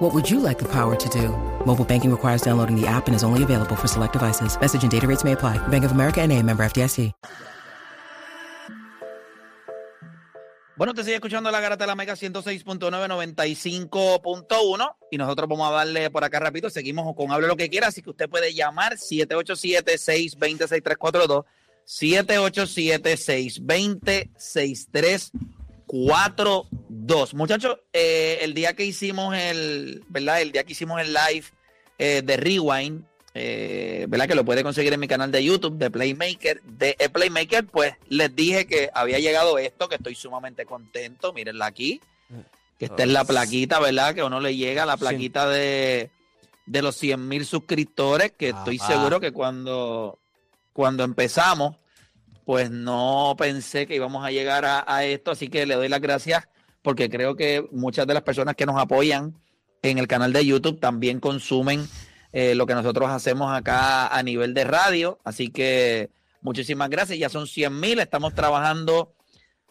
What would you like the power to do? Mobile banking requires downloading the app and is only available for select devices. Message and data rates may apply. Bank of America and a member FDIC. Bueno, te sigue escuchando la Garata de la Mega 106.995.1 y nosotros vamos a darle por acá rápido. Seguimos con Hable lo que quiera, así que usted puede llamar 787-620-6342, 787-620-6342. Muchachos, eh, el día que hicimos el, ¿verdad? El día que hicimos el live eh, de Rewind, eh, ¿verdad? Que lo puede conseguir en mi canal de YouTube de Playmaker. De Playmaker, pues les dije que había llegado esto, que estoy sumamente contento. Mírenla aquí. Que esta es la plaquita, ¿verdad? Que uno le llega la plaquita de, de los 100 mil suscriptores, que estoy seguro que cuando, cuando empezamos, pues no pensé que íbamos a llegar a, esto. Así que le doy las gracias porque creo que muchas de las personas que nos apoyan en el canal de YouTube también consumen eh, lo que nosotros hacemos acá a nivel de radio. Así que muchísimas gracias. Ya son 100 mil. Estamos trabajando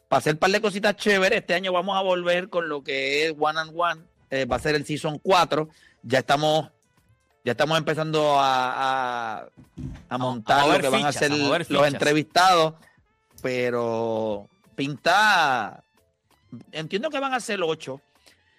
para hacer un par de cositas chéveres. Este año vamos a volver con lo que es One and One. Eh, va a ser el Season 4. Ya estamos, ya estamos empezando a, a- a montar lo que van a ser los entrevistados. Pero pinta. Entiendo que van a ser 8.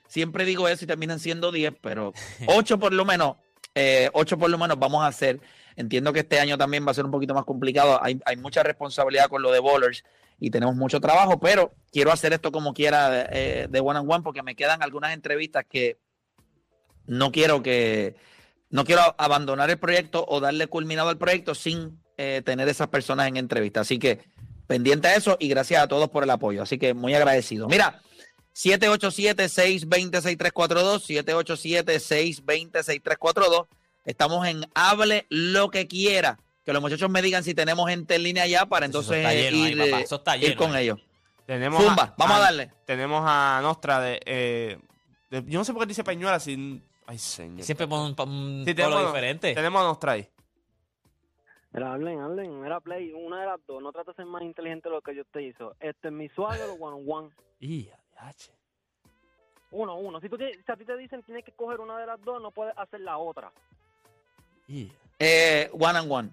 Siempre digo eso y terminan siendo 10, pero 8 por lo menos, eh, 8 por lo menos vamos a hacer. Entiendo que este año también va a ser un poquito más complicado. Hay, hay mucha responsabilidad con lo de Bowlers y tenemos mucho trabajo, pero quiero hacer esto como quiera eh, de one on one porque me quedan algunas entrevistas que no quiero que no quiero abandonar el proyecto o darle culminado al proyecto sin eh, tener esas personas en entrevista. Así que pendiente a eso y gracias a todos por el apoyo. Así que muy agradecido. Mira, 787-620-6342, 787-620-6342. Estamos en Hable lo que quiera. Que los muchachos me digan si tenemos gente en línea ya para Eso entonces lleno ir, eh, ir con ellos. Tenemos Zumba, vamos a darle. Tenemos a Nostra de, eh, de- Yo no sé por qué dice Peñuela sin. Ay, señor. Siempre pone un, un Sí, polo tenemos, diferente. tenemos a Nostra ahí. Mira, hablen, hablen. Mira, Play, una de las dos. No trata de ser más inteligente de lo que yo te hizo. Este es mi suave o one on one. Y, adiache. Uno, uno. Si, tú te- si a ti te dicen tienes que coger una de las dos, no puedes hacer la otra. Y. Eh, one and one.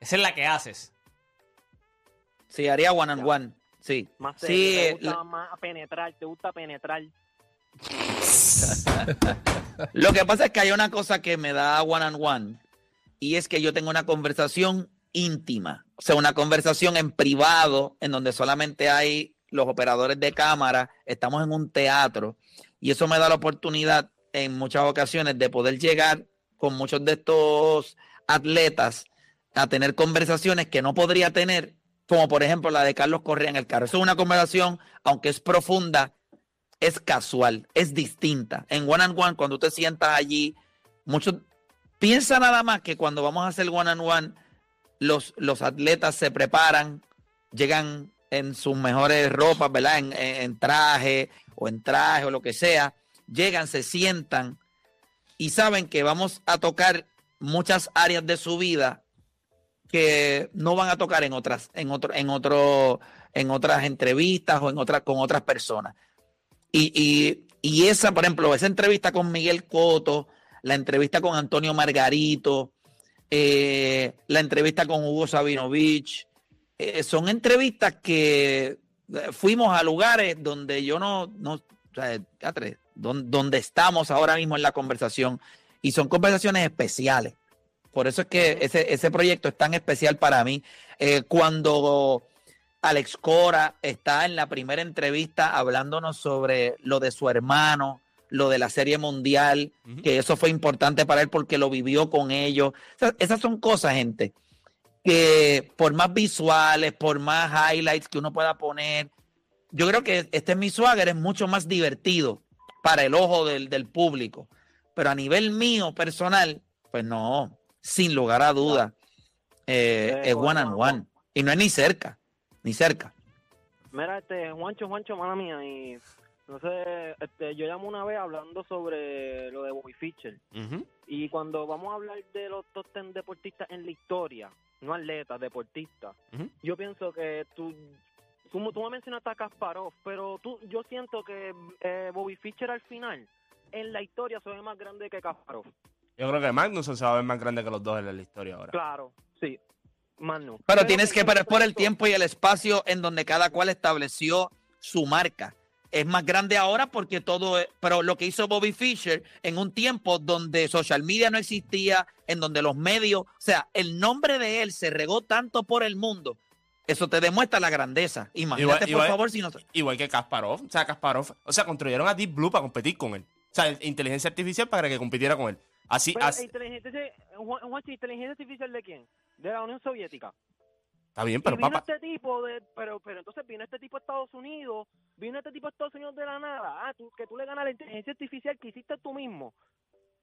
Esa es la que haces. Sí, haría one and one. Sí. Más Sí, serio, te eh, gusta más penetrar, te gusta penetrar. Lo que pasa es que hay una cosa que me da one on one y es que yo tengo una conversación íntima, o sea, una conversación en privado en donde solamente hay los operadores de cámara, estamos en un teatro y eso me da la oportunidad en muchas ocasiones de poder llegar con muchos de estos atletas a tener conversaciones que no podría tener, como por ejemplo la de Carlos Correa en el carro. Eso es una conversación, aunque es profunda, es casual, es distinta. En one on one, cuando te sientas allí, muchos piensa nada más que cuando vamos a hacer one on one, los, los atletas se preparan, llegan en sus mejores ropas, ¿verdad? En, en- en traje o en traje o lo que sea, llegan, se sientan y saben que vamos a tocar muchas áreas de su vida que no van a tocar en otras, en otro, en otro, en otras entrevistas o en otras, con otras personas. Y, y, y esa, por ejemplo, esa entrevista con Miguel Coto, la entrevista con Antonio Margarito, eh, la entrevista con Hugo Sabinovich, eh, son entrevistas que eh, fuimos a lugares donde yo no, no o sea, donde estamos ahora mismo en la conversación, y son conversaciones especiales. Por eso es que ese, ese proyecto es tan especial para mí. Eh, cuando Alex Cora está en la primera entrevista hablándonos sobre lo de su hermano, lo de la serie mundial, que eso fue importante para él porque lo vivió con ellos. O sea, esas son cosas, gente, que por más visuales, por más highlights que uno pueda poner, yo creo que este mi swagger es mucho más divertido para el ojo del, del público. Pero a nivel mío, personal, pues no, sin lugar a duda, eh, es one and one. Y no es ni cerca, ni cerca. Mira, este, Juancho, Juancho, mala mía, y no sé, este, yo llamo una vez hablando sobre lo de Bobby Fischer. Y cuando vamos a hablar de los top ten deportistas en la historia, no atletas, deportistas, yo pienso que tú, tú, tú me mencionaste a Kasparov, pero tú, yo siento que eh, Bobby Fischer al final, en la historia, se ve más grande que Kasparov. Yo creo que Magnuson se va a ver más grande que los dos en la historia ahora. Claro, sí, más no. Pero tienes que, es por el tiempo y el espacio en donde cada cual estableció su marca. Es más grande ahora porque todo, es- pero lo que hizo Bobby Fischer en un tiempo donde social media no existía, en donde los medios, o sea, el nombre de él se regó tanto por el mundo. Eso te demuestra la grandeza. Imagínate, Igual- por igual- favor, si no. Igual que Kasparov. O sea, Kasparov. O sea, construyeron a Deep Blue para competir con él. O sea, inteligencia artificial para que compitiera con él. Así, Pero, así- inteligencia, Juan- ¿inteligencia artificial de quién? De la Unión Soviética. está bien, y pero vino papá. este tipo de, pero, pero entonces vino este tipo a Estados Unidos, vino este tipo a Estados Unidos de la nada, ah, tú, que tú le ganas la inteligencia artificial que hiciste tú mismo.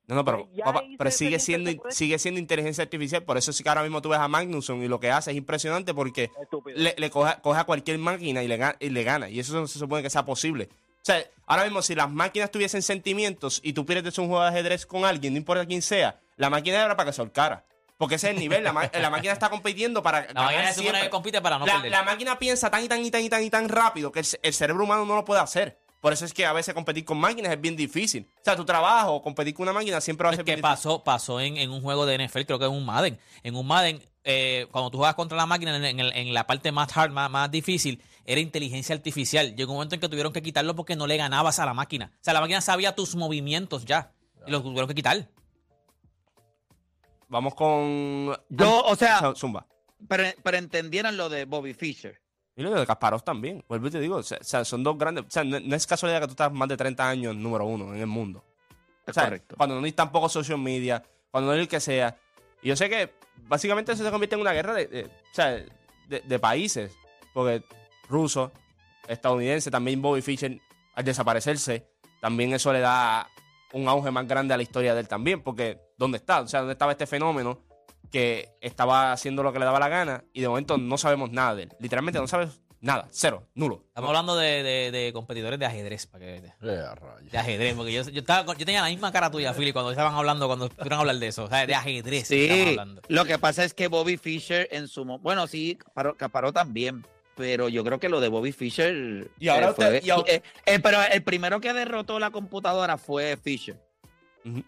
No, no, pero, Pues papá, pero sigue siendo, sigue siendo inteligencia artificial. Por eso sí que ahora mismo tú ves a Magnuson y lo que hace es impresionante porque Estúpido. le, le coge, coge a cualquier máquina y le, ga- y le gana. Y eso no se supone que sea posible. O sea, ahora mismo si las máquinas tuviesen sentimientos y tú pierdes un juego de ajedrez con alguien, no importa quién sea, la máquina era para que se holcara. Porque ese es el nivel. La, ma- la máquina está compitiendo para La máquina se supone que compite para no la, perder. la máquina piensa tan y tan y tan y tan y tan rápido que el, ce- el cerebro humano no lo puede hacer. Por eso es que a veces competir con máquinas es bien difícil. O sea, tu trabajo, competir con una máquina siempre va a Es ser que bien difícil. pasó, pasó en, en un juego de NFL, creo que en un Madden. En un Madden, eh, cuando tú juegas contra la máquina, en, en el- en la parte más hard, más, más difícil, era inteligencia artificial. Llegó un momento en que tuvieron que quitarlo porque no le ganabas a la máquina. O sea, la máquina sabía tus movimientos ya. Y los tuvieron que quitar. Vamos con. Yo, o sea, Zumba. pero, pero entendieran lo de Bobby Fischer. Y lo de Kasparov también. Vuelvo y te digo. O sea, son dos grandes. O sea, no, no es casualidad que tú estás más de 30 años número uno en el mundo. O Es sea, correcto. Cuando no hay tampoco social media, cuando no hay el que sea. Y yo sé que básicamente eso se convierte en una guerra de, de- o sea, de, de países. Porque ruso, estadounidense, también Bobby Fischer, al desaparecerse, también eso le da un auge más grande a la historia de él también. Porque, ¿dónde está? O sea, ¿dónde estaba este fenómeno que estaba haciendo lo que le daba la gana y de momento no sabemos nada de él? Literalmente no sabes nada, cero, nulo. Estamos hablando de, de- de competidores de ajedrez. Para que, Eh, de ajedrez, porque yo, yo, estaba, yo tenía la misma cara tuya, Philly, cuando estaban hablando, cuando estuvieron a hablar de eso. O sea, de ajedrez. estaban Sí, hablando. lo que pasa es que Bobby Fischer en su bueno, sí, Caparó, también, pero yo creo que lo de Bobby Fischer Y ahora eh, fue- usted- y ahora- eh, eh, pero el primero que derrotó la computadora fue Fischer. Ujú.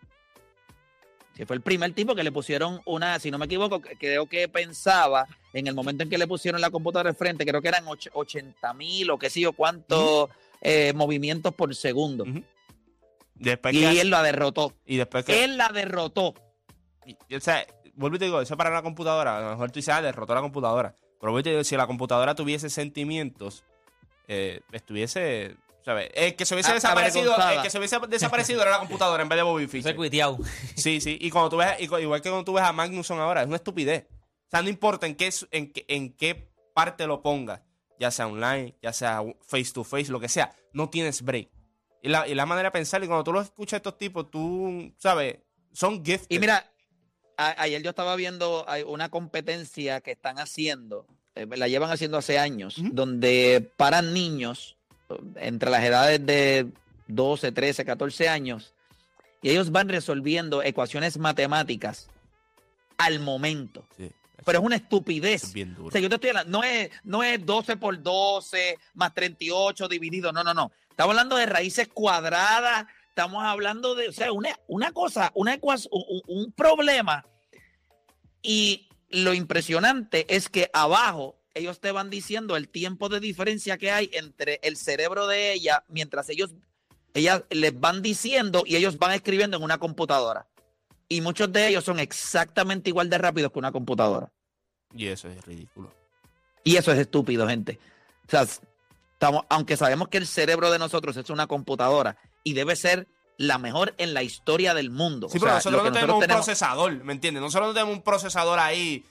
Sí, fue el primer tipo que le pusieron una, si no me equivoco, que- creo que pensaba en el momento en que le pusieron la computadora al frente, creo que eran och- 80 mil o qué sé yo cuántos eh, movimientos por segundo. Después Y que él la derrotó. y después que Él la derrotó. Y, o sea, vuelvo y te digo, eso para la computadora, a lo mejor tú dices, ah, derrotó la computadora. Pero vuelvo y te digo, si la computadora tuviese sentimientos, eh, estuviese, ¿sabes? El que se hubiese A- desaparecido, el que se hubiese desaparecido era la computadora en vez de Bobby Fischer. Sí, sí, y cuando tú ves, igual que cuando tú ves a Magnuson ahora, es una estupidez. O sea, no importa en qué, en qué, en qué parte lo pongas, ya sea online, ya sea face to face, lo que sea, no tienes break. Y la, y la manera de pensar, y cuando tú los escuchas a estos tipos, tú, ¿sabes? Son gifted. Y mira, a- ayer yo estaba viendo una competencia que están haciendo, eh, la llevan haciendo hace años, donde paran niños eh, entre las edades de 12, 13, 14 años y ellos van resolviendo ecuaciones matemáticas al momento. Sí, Pero es una estupidez. es bien duro. O sea, yo te estoy hablando, no es, no es 12 por 12 más 38 dividido, no, no, no. Estamos hablando de raíces cuadradas, estamos hablando de, o sea, una, una cosa, una ecuación, un, un problema. Y lo impresionante es que abajo ellos te van diciendo el tiempo de diferencia que hay entre el cerebro de ella mientras ellos, ellas les van diciendo y ellos van escribiendo en una computadora. Y muchos de ellos son exactamente igual de rápidos que una computadora. Y eso es ridículo. Y eso es estúpido, gente. O sea, estamos, aunque sabemos que el cerebro de nosotros es una computadora y debe ser la mejor en la historia del mundo. Sí, O pero sea, nosotros lo que no tenemos un tenemos- procesador, ¿me entiendes? Nosotros no tenemos un procesador ahí,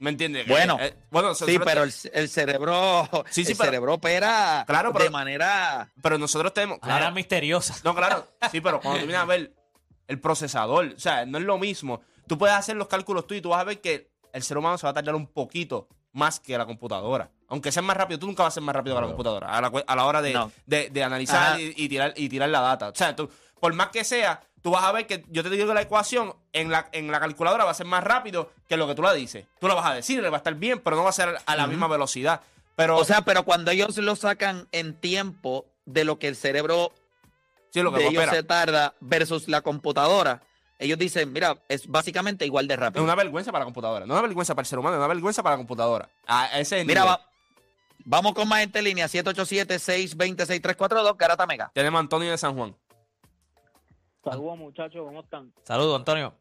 ¿me entiendes? Que, Bueno, eh, bueno, Sí, pero el, el cerebro, Sí, sí, el pero- cerebro opera Claro, pero- de manera. pero nosotros tenemos, Claro. claro, misteriosa. no, claro, sí, pero cuando tú vienes a ver el procesador, o sea, no es lo mismo. Tú puedes hacer los cálculos tú y tú vas a ver que el ser humano se va a tardar un poquito más que la computadora. Aunque seas más rápido, tú nunca vas a ser más rápido que la computadora a la, cu- a la hora de, No. de- de analizar y tirar, y tirar la data. O sea, tú, por más que sea, tú vas a ver que yo te digo la ecuación en la, en la calculadora va a ser más rápido que lo que tú la dices. Tú la vas a decir, le va a estar bien, pero no va a ser a la misma velocidad. Pero, O sea, pero cuando ellos lo sacan en tiempo de lo que el cerebro sí, lo que de ellos se tarda versus la computadora, ellos dicen, mira, es básicamente igual de Es rápido. una vergüenza para la computadora. No es una vergüenza para el ser humano, es una vergüenza para la computadora. A ese es Mira, va- vamos con más gente en línea, 787-620-6342, Garata Mega. Tenemos a Antonio de San Juan. Saludos muchachos, ¿cómo están? Saludos, Antonio.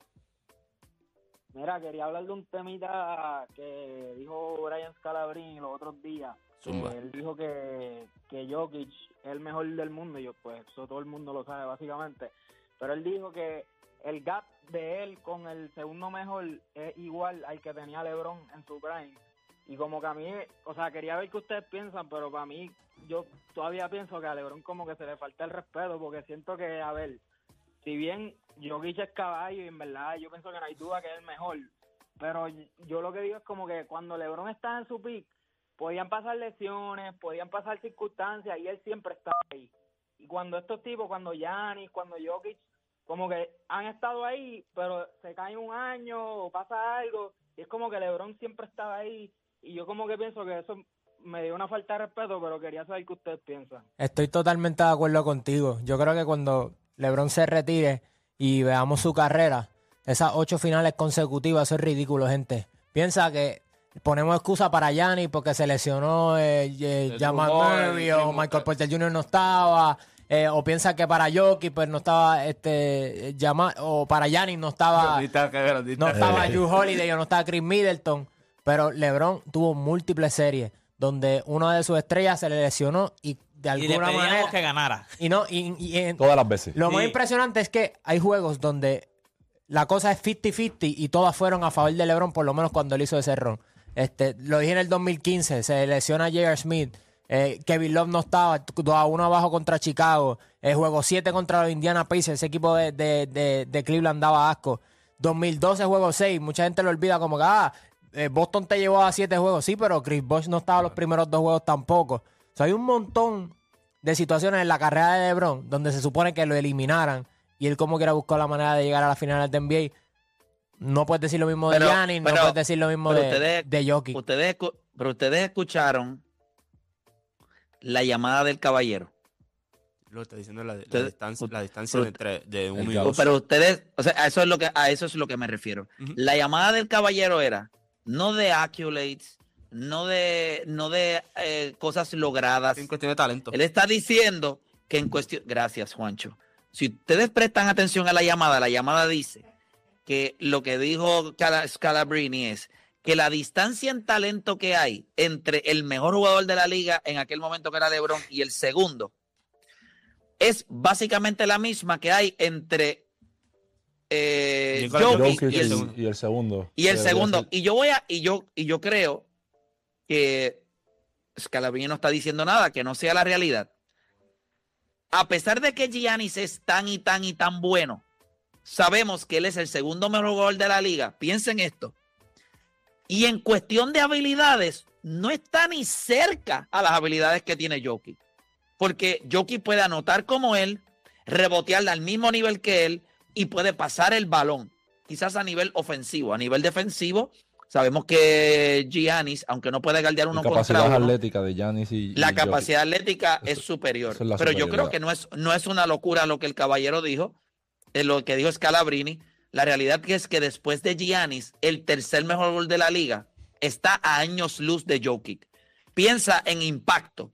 Mira, quería hablar de un temita que dijo Brian Scalabrini los otros días. Zumba. él dijo que, que Jokic es el mejor del mundo y yo pues eso todo el mundo lo sabe básicamente. Pero él dijo que el gap de él con el segundo mejor es igual al que tenía LeBron en su prime. Y como que a mí, o sea, quería ver qué ustedes piensan, pero para mí, yo todavía pienso que a LeBron como que se le falta el respeto, porque siento que, a ver, si bien Jokic es caballo y en verdad yo pienso que no hay duda que es el mejor, pero yo lo que digo es como que cuando LeBron estaba en su pick, podían pasar lesiones, podían pasar circunstancias y él siempre estaba ahí. Y cuando estos tipos, cuando Giannis, cuando Jokic, como que han estado ahí, pero se cae un año o pasa algo, y es como que LeBron siempre estaba ahí, y yo como que pienso que eso me dio una falta de respeto, pero quería saber qué ustedes piensan. Estoy totalmente de acuerdo contigo. Yo creo que cuando LeBron se retire y veamos su carrera, esas ocho finales consecutivas, eso es ridículo, gente. Piensa que ponemos excusa para Gianni porque se lesionó eh, eh, Jamal Murray o Michael Porter Jr. no estaba. eh, o piensa que para Jokic pues no estaba este Jamal, o para Gianni no estaba no estaba. Drew Holiday o no estaba Chris Middleton, pero LeBron tuvo múltiples series donde una de sus estrellas se le lesionó y de Y le alguna manera que ganara. y no y, y en- Todas las veces. lo más impresionante es que hay juegos donde la cosa es 50-50 y todas fueron a favor de LeBron, por lo menos cuando él hizo ese ron. Este, lo dije en el 2015, se lesiona J.R. Smith, eh, Kevin Love no estaba, 2 a 1 abajo contra Chicago, el juego 7 contra los Indiana Pacers, ese equipo de, de, de, de Cleveland daba asco. 2012 juego 6, mucha gente lo olvida como que, ah, eh, Boston te llevó a 7 juegos, sí, pero Chris Bosh no estaba los primeros dos juegos tampoco. Sea, hay un montón de situaciones en la carrera de LeBron donde se supone que lo eliminaran y él como quiera buscó la manera de llegar a la final del NBA. No puedes decir lo mismo de Pero- Giannis, no puedes decir lo mismo de, ustedes- de Jokic. Ustedes, escu- pero ustedes escucharon la llamada del caballero. Lo está diciendo la, distancia, la distancia pero- entre de uno y dos. Pero ustedes, o sea, a eso es lo que, a eso es lo que me refiero. La llamada del caballero era no de accolades, no de, no de eh, cosas logradas. En cuestión de talento. Él está diciendo que en cuestión, gracias Juancho. Si ustedes prestan atención a la llamada, la llamada dice que lo que dijo Cala- Scalabrini es que la distancia en talento que hay entre el mejor jugador de la liga en aquel momento que era LeBron y el segundo es básicamente la misma que hay entre eh, Jokic y el, y, y el segundo. y el segundo. Y yo voy a, y yo, y yo creo que Scalabrini no está diciendo nada que no sea la realidad. A pesar de que Giannis es tan y tan y tan bueno, sabemos que él es el segundo mejor jugador de la liga. Piensen esto. Y en cuestión de habilidades, no está ni cerca a las habilidades que tiene Jokic. Porque Jokic puede anotar como él, rebotear al mismo nivel que él y puede pasar el balón. Quizás a nivel ofensivo. A nivel defensivo, sabemos que Giannis, aunque no puede guardiar uno La capacidad contra uno, atlética de Giannis y. la y capacidad atlética es superior. es Pero yo creo que no es, no es una locura lo que el caballero dijo, eh, lo que dijo Scalabrini. La realidad que es que después de Giannis, el tercer mejor gol de la liga está a años luz de Jokic. Piensa en impacto.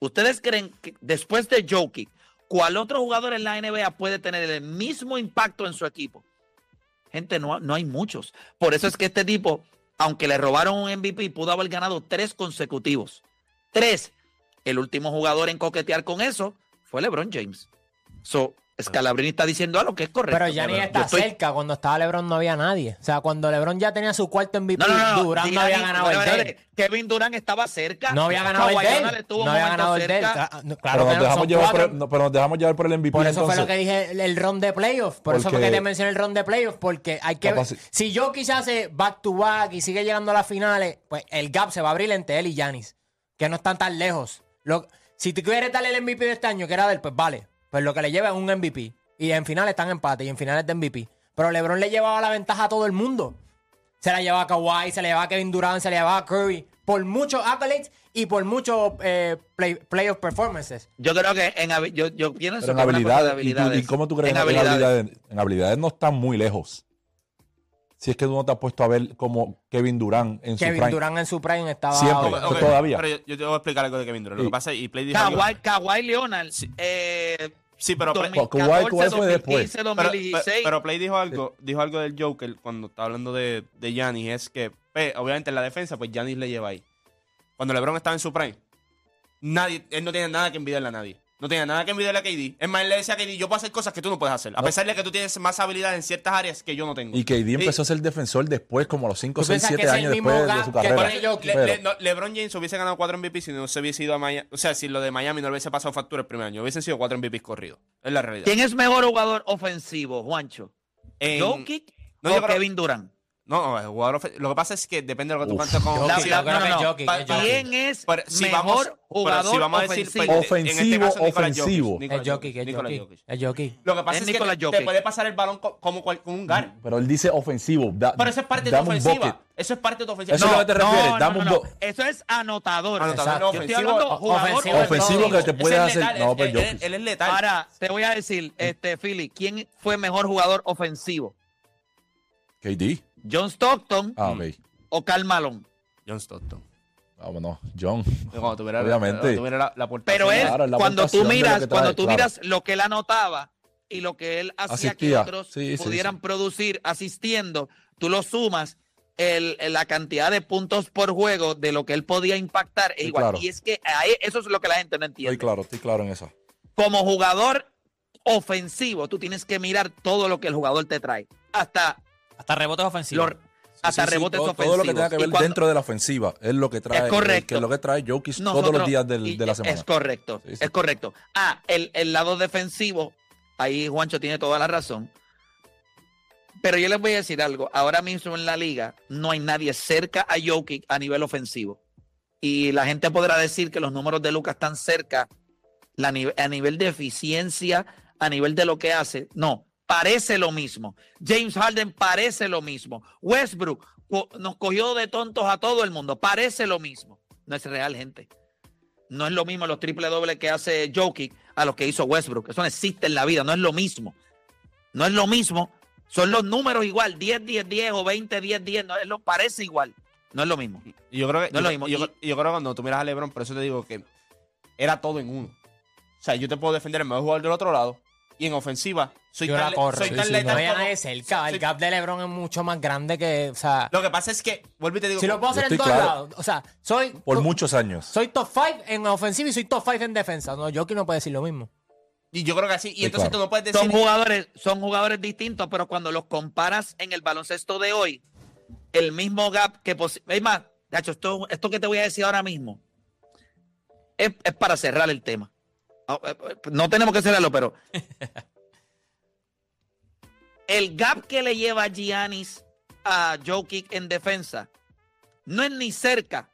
¿Ustedes creen que después de Jokic, cuál otro jugador en la NBA puede tener el mismo impacto en su equipo? Gente, no, no hay muchos. Por eso es que este tipo, aunque le robaron un MVP, pudo haber ganado tres consecutivos. Tres. El último jugador en coquetear con eso fue LeBron James. So, Scalabrini está diciendo algo que es correcto. Pero Giannis Yo está estoy- cerca. Cuando estaba LeBron no había nadie. O sea, cuando LeBron ya tenía su cuarto MVP, No, no, había ganado el espérate, de él. espérate. Kevin Durant estaba cerca. No había ganado el Kawhi de Leonard él. estuvo un No había ganado el de él. cerca. Claro, Pero nos, dejamos llevar por cuatro. el, no, pero nos dejamos llevar por el MVP. Por eso fue entonces. lo que dije, el, el ron de playoffs. Por eso fue Porque- que te mencioné el ron de playoffs, porque hay que... Capaz- Si yo quizás hace back to back y sigue llegando a las finales, pues el gap se va a abrir entre él y Giannis, que no están tan lejos. Lo- si tú quieres darle el MVP de este año, que era de él, pues vale. Pues lo que le lleva es un MVP. Y en finales están empate y en finales de MVP. Pero LeBron le llevaba la ventaja a todo el mundo. Se la llevaba a Kawhi, se la llevaba a Kevin Durant, se la llevaba a Curry. Por muchos accolades y por muchos eh, play- playoff performances. Yo creo que en habi- yo, yo pienso Pero en de habilidades, ¿y, tú- y habilidades. cómo tú crees en que en habilidades. habilidades? En habilidades no están muy lejos. Si es que tú no te has puesto a ver como Kevin Durant en su Kevin prime. Durant en su prime estaba... Siempre. Ok, ok, todavía. Pero yo, yo te voy a explicar algo de Kevin Durant. Lo que pasa es, y Play dijo algo- Kawhi, Kawhi Leonard. Sí. Eh, Sí, pero Play, 2014, Kawhi fue después. 2015, pero, 2016. pero- pero Play dijo algo, dijo algo del Joker cuando estaba hablando de, de Giannis, es que, pues, obviamente en la defensa, pues Giannis le lleva ahí. Cuando LeBron estaba en su prime, nadie, él no tenía nada que envidiarle a nadie. No tenía nada que envidiarle a KD. Es más, él le decía a KD, yo puedo hacer cosas que tú no puedes hacer. A No. pesar de que tú tienes más habilidad en ciertas áreas que yo no tengo. Y KD empezó a ser defensor después, como a los 5, ¿Tú 6, piensas que 7 es el años después de su que carrera. Le- le- no, LeBron James hubiese ganado 4 MVP si no se hubiese ido a Miami. O sea, si lo de Miami no le hubiese pasado factura el primer año. Hubiesen sido 4 MVPs corridos. Es la realidad. ¿Quién es mejor jugador ofensivo, Juancho? En- ¿Jokic No, o yo Kevin Durant? No, no, el jugador ofe- lo que pasa es que depende de lo que tú cuentes con. Jokic, La- Sí, la- yo creo no. ¿Quién es Pero si mejor vamos- pero jugador si vamos a decir, ofensivo? en Ofensivo, este caso, ofensivo. Jokic. Lo que pasa Es es, que te, puede pasar el balón co- como con un guard. Pero él dice ofensivo. da- Pero eso es parte de tu ofensiva. Eso es parte de tu ofensiva. Eso es lo que te refieres, dame un no, bo- Eso es anotador. Anotador, no, Yo estoy ofensivo. hablando jugador ofensivo, Ofensivo que te Ese puede es hacer. letal, No, él- pues él, él es letal. Ahora, te voy a decir, este, Philly, ¿quién fue mejor jugador ofensivo? KD. ¿John Stockton Ah, o Karl Malone? John Stockton. Vámonos, John. Cuando tuviera, Obviamente. cuando tuviera la, la aportación. Pero él, Claro, es la cuando tú miras, trae, cuando tú claro. miras lo que él anotaba y lo que él hacía que otros Sí, pudieran sí. producir asistiendo, tú lo sumas, el, la cantidad de puntos por juego de lo que él podía impactar es Sí, igual. claro. Y es que ahí- eso es lo que la gente no entiende. Estoy claro, estoy claro en eso. Como jugador ofensivo, tú tienes que mirar todo lo que el jugador te trae. Hasta, Hasta rebotes ofensivos. los, hasta Sí, sí, rebotes todo, ofensivos. todo lo que tenga que ver cuando- dentro de la ofensiva es lo que trae. Es correcto. Que es lo que trae Jokic todos los días del- de la semana. Es correcto, Sí, es correcto. Ah, el, el lado defensivo, ahí Juancho tiene toda la razón. Pero yo les voy a decir algo. Ahora mismo en la liga no hay nadie cerca a Jokic a nivel ofensivo. Y la gente podrá decir que los números de Lucas están cerca la a nivel de eficiencia, a nivel de lo que hace. No, parece lo mismo. James Harden parece lo mismo. Westbrook co- nos cogió de tontos a todo el mundo. Parece lo mismo. No es real, gente. No es lo mismo los triple dobles que hace Jokic a los que hizo Westbrook. Eso no existe en la vida, no es lo mismo. No es lo mismo. Son los números igual, 10, 10, 10 o 20, 10, 10. No, es lo, parece igual. No es lo mismo. Yo creo que, No es lo mismo. Yo, yo creo que cuando tú miras a LeBron, por eso te digo que era todo en uno. O sea, yo te puedo defender el mejor jugador del otro lado. Y en ofensiva, soy Yo tan, la le- corro. soy Sí, tan sí, letal No nadie cerca. El gap de LeBron es mucho más grande que. O sea, Lo que pasa es que, vuelvo y te digo. si lo puedo hacer en todos claro. lados. O sea, soy. Por muchos años. Soy top 5 en ofensiva y soy top 5 en defensa. No, Jokic no puede decir lo mismo. Y yo creo que así. Y Sí, entonces claro. tú no puedes decir. Son jugadores, son jugadores distintos, pero cuando los comparas en el baloncesto de hoy, el mismo gap que es más, Nacho, esto, esto que te voy a decir ahora mismo es, es para cerrar el tema. No, eh, eh, no tenemos que cerrarlo, pero el gap que le lleva Giannis a Jokic en defensa no es ni cerca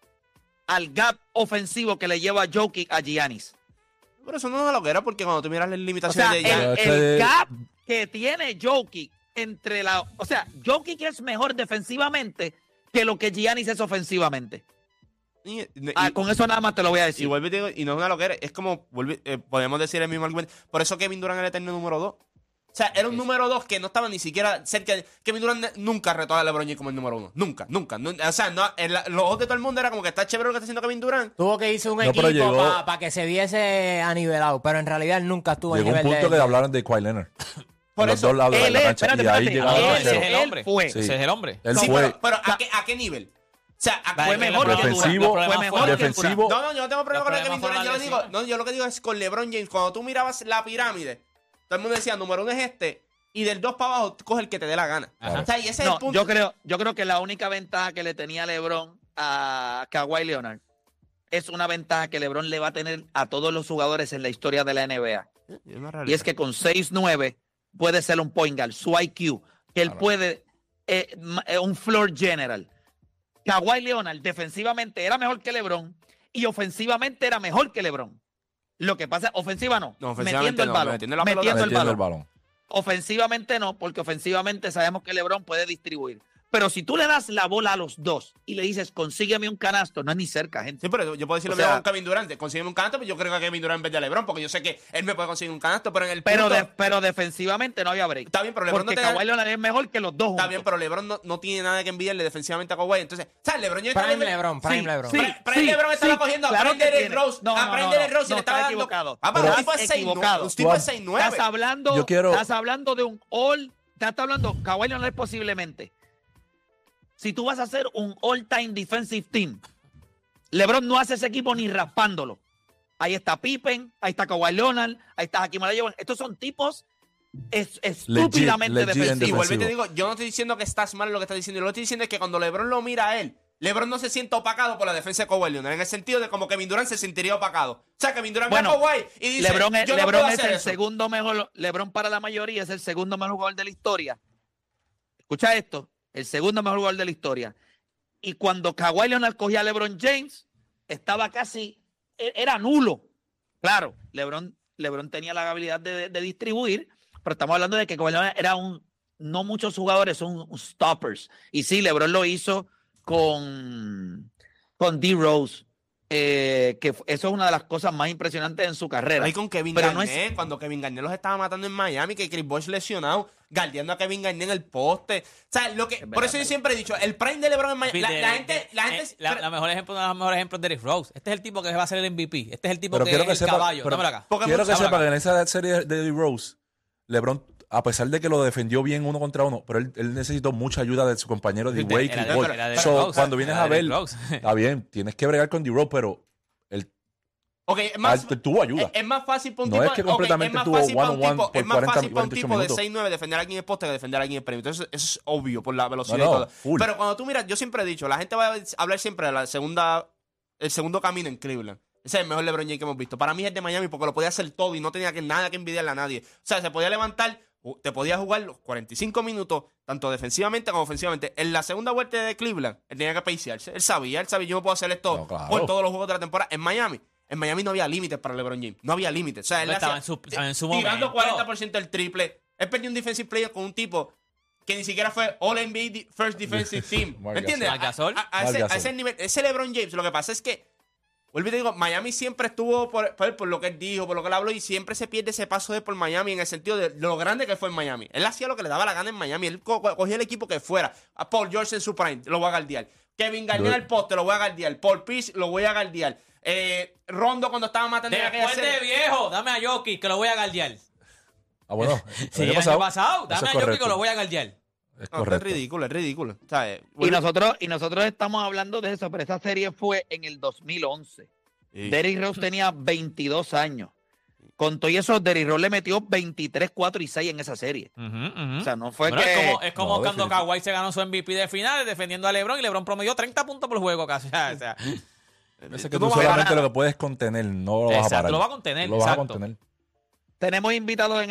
al gap ofensivo que le lleva a Jokic a Giannis. Pero eso no es lo que era porque cuando tú miras las O limitaciones sea, de Giannis. el, gap que tiene Jokic entre la. O sea, Jokic es mejor defensivamente que lo que Giannis es ofensivamente. Y, y- Ah, con eso nada más te lo voy a decir. y no es una loquera, es como, vuelve- eh, podemos decir el mismo argumento. Por eso Kevin Durant era el eterno número 2. O sea, era un número 2 que no estaba ni siquiera cerca de... Kevin Durant nunca retó a LeBron James como el número 1. Nunca, nunca. Nu- o sea, no, la- los ojos de todo el mundo era como que está chévere lo que está haciendo Kevin Durant. Tuvo que irse un No, equipo llegó- para que se viese anivelado. Pero en realidad él nunca estuvo a Llegó un nivel punto de. que hablaron de Kawhi Leonard. Por En los eso, dos lados de Él la es- cancha. espérate, y ahí espérate, llegaron Ah, a ese es el hombre. fue. Sí. Ese es el hombre. Él Sí, fue pero, pero ¿a, qué, ¿a qué nivel? O sea, ¿a Fue mejor que Defensivo, problemas fue mejor que defensivo. No, no, yo no tengo problema Los con el Kevin Durant. Yo lo, digo, la no, yo lo que digo es con LeBron James. Cuando tú mirabas la pirámide, todo el mundo decía, número uno es este, y del dos para abajo, coge el que te dé la gana. Ajá. O sea, y ese es No, el punto. yo creo, yo creo que la única ventaja que le tenía LeBron a Kawhi Leonard es una ventaja que LeBron le va a tener a todos los jugadores en la historia de la NBA. Y es que con 6'9 puede ser un point guard, su IQ, que él Claro. puede, eh, eh, un floor general. Kawhi Leonard defensivamente era mejor que LeBron y ofensivamente era mejor que LeBron. Lo que pasa, ofensiva no, No, ofensivamente metiendo el no, balón, metiendo la pelota. metiendo el Metiendo balón. el balón. Ofensivamente no, porque ofensivamente sabemos que LeBron puede distribuir. Pero si tú le das la bola a los dos y le dices, consígueme un canasto, no es ni cerca, gente. Sí, pero yo puedo decir lo mismo con Kevin Durant. Consígueme un canasto, pero yo creo que Kevin Durant en vez de LeBron, porque yo sé que él me puede conseguir un canasto, pero en el Pero, punto- de- pero defensivamente no había break. Está bien, pero LeBron porque no Kawhi Leonard es mejor que los dos Está juntos. bien, pero LeBron no, no tiene nada que envidiarle defensivamente a Kawhi. Entonces, ¿sabes? LeBron ya está Prime LeBron, Prime Sí, LeBron. sí, Prime sí, LeBron estaba sí, cogiendo claro a Prime tiene. Derrick Rose. No, a Prime no, Derrick no, Rose y no, le estaba dando. equivocado. Ah, pero Estás un tipo es 6'9". equivocado. Un tipo es Tú- 6'9". Estás hablando, Yo quiero- estás hablando de un all, estás hablando, Kawhi Leonard posiblemente. Si tú vas a hacer un all-time defensive team, LeBron no hace ese equipo ni raspándolo. Ahí está Pippen, ahí está Kawhi Leonard, ahí está Hakim Olajuwon. Estos son tipos es- estúpidamente legit en defensivos. Y te digo, yo no estoy diciendo que estás mal en lo que estás diciendo. Yo lo que estoy diciendo es que cuando LeBron lo mira a él, LeBron no se siente opacado por la defensa de Kawhi Leonard. En el sentido de como Kevin Durant se sentiría opacado. O sea, Kevin Durant Bueno, ve a Kawhi y dice, LeBron es, yo no LeBron puedo es hacer el eso. segundo mejor, LeBron para la mayoría es el segundo mejor jugador de la historia. Escucha esto, el segundo mejor jugador de la historia. Y cuando Kawhi Leonard cogía a LeBron James, estaba casi, e- era nulo. Claro, LeBron, LeBron tenía la habilidad de, de distribuir, pero estamos hablando de que Kawhi Leonard era un, no muchos jugadores son stoppers. Y sí, LeBron lo hizo con, con D. Rose. Eh, que eso es una de las cosas más impresionantes en su carrera. Ahí con Kevin Pero no Garnett, es- cuando Kevin Garnett los estaba matando en Miami, que Chris Bosh lesionado, guardiando a Kevin Garnett en el poste. O sea, lo que, Es por verdad, eso yo siempre he dicho, el prime de LeBron en Miami, la, la gente, la eh, gente, la, pero- la mejor ejemplo, uno de los mejores ejemplos de Derrick Rose. Este es el tipo que va a ser el MVP. Este es el tipo Pero que es que el sepa, caballo. pero acá. quiero que sepa acá. que en esa serie de Rose, LeBron, a pesar de que lo defendió bien uno contra uno, pero él, él necesitó mucha ayuda de su compañero de- Paul. era de So, cuando vienes a de ver, está bien, tienes que bregar con D. Rose, pero él Ok, es más, tuvo ayuda. Es, es más fácil para un No tipo. es que completamente es más tuvo fácil para un one-on-one tipo, por es más 40, fácil para un 48 tipo de minutos. 6'9 defender a alguien en poste que defender a alguien en el perímetro. Eso, es obvio por la velocidad No, no, y todo. full. Pero cuando tú miras, yo siempre he dicho, la gente va a hablar siempre de la segunda, el segundo camino en Cleveland. Ese es el mejor LeBron James que hemos visto. Para mí es el de Miami porque lo podía hacer todo y no tenía que, nada que envidiarle a nadie. O sea, se podía levantar, te podía jugar los 45 minutos, tanto defensivamente como ofensivamente. En la segunda vuelta de Cleveland, él tenía que pasearse. Él sabía, él sabía, yo no puedo hacer esto No, claro. por todos los juegos de la temporada. En Miami, en Miami no había límites para LeBron James. No había límites. O sea, él Estaba hacía- en su- estaba en su tirando momento. 40% del triple. Él perdió un defensive player con un tipo que ni siquiera fue All NBA First Defensive Team. ¿Me entiendes? A, a- a ese, a ese nivel, ese LeBron James, lo que pasa es que, vuelvo y te digo, Miami siempre estuvo por, por, por lo que él dijo, por lo que él habló, y siempre se pierde ese paso de por Miami en el sentido de lo grande que fue en Miami. Él hacía lo que le daba la gana en Miami. Él co- co- cogía el equipo que fuera. A Paul George en su prime, lo voy a guardiar. Kevin Garnett al poste, lo voy a guardiar. Paul Pierce, lo voy a guardiar. Eh, Rondo cuando estaba matando en aquella Después de serie. viejo, dame a Jokic que lo voy a guardiar. Ah, bueno. Sí, el año pasado, eso dame es a Jokic que lo voy a guardiar. Es No, es correcto. ridículo, es ridículo. O sea, eh, Y nosotros, y nosotros estamos hablando de eso, pero esa serie fue en el 2011. Sí. Derrick Rose tenía 22 años. Con todo y eso, Derrick Rose le metió 23, 4 y 6 en esa serie. Ujú, ujú. O sea, no fue Bueno, que... es como, es como No, cuando. Kawhi se ganó su MVP de finales defendiendo a LeBron y LeBron promedió 30 puntos por juego casi. O sea, o sea, Ese Tú que tú a solamente lo que puedes contener, no lo vas a Exacto, parar. lo va a contener, Lo vas a exacto. contener. Tenemos invitados en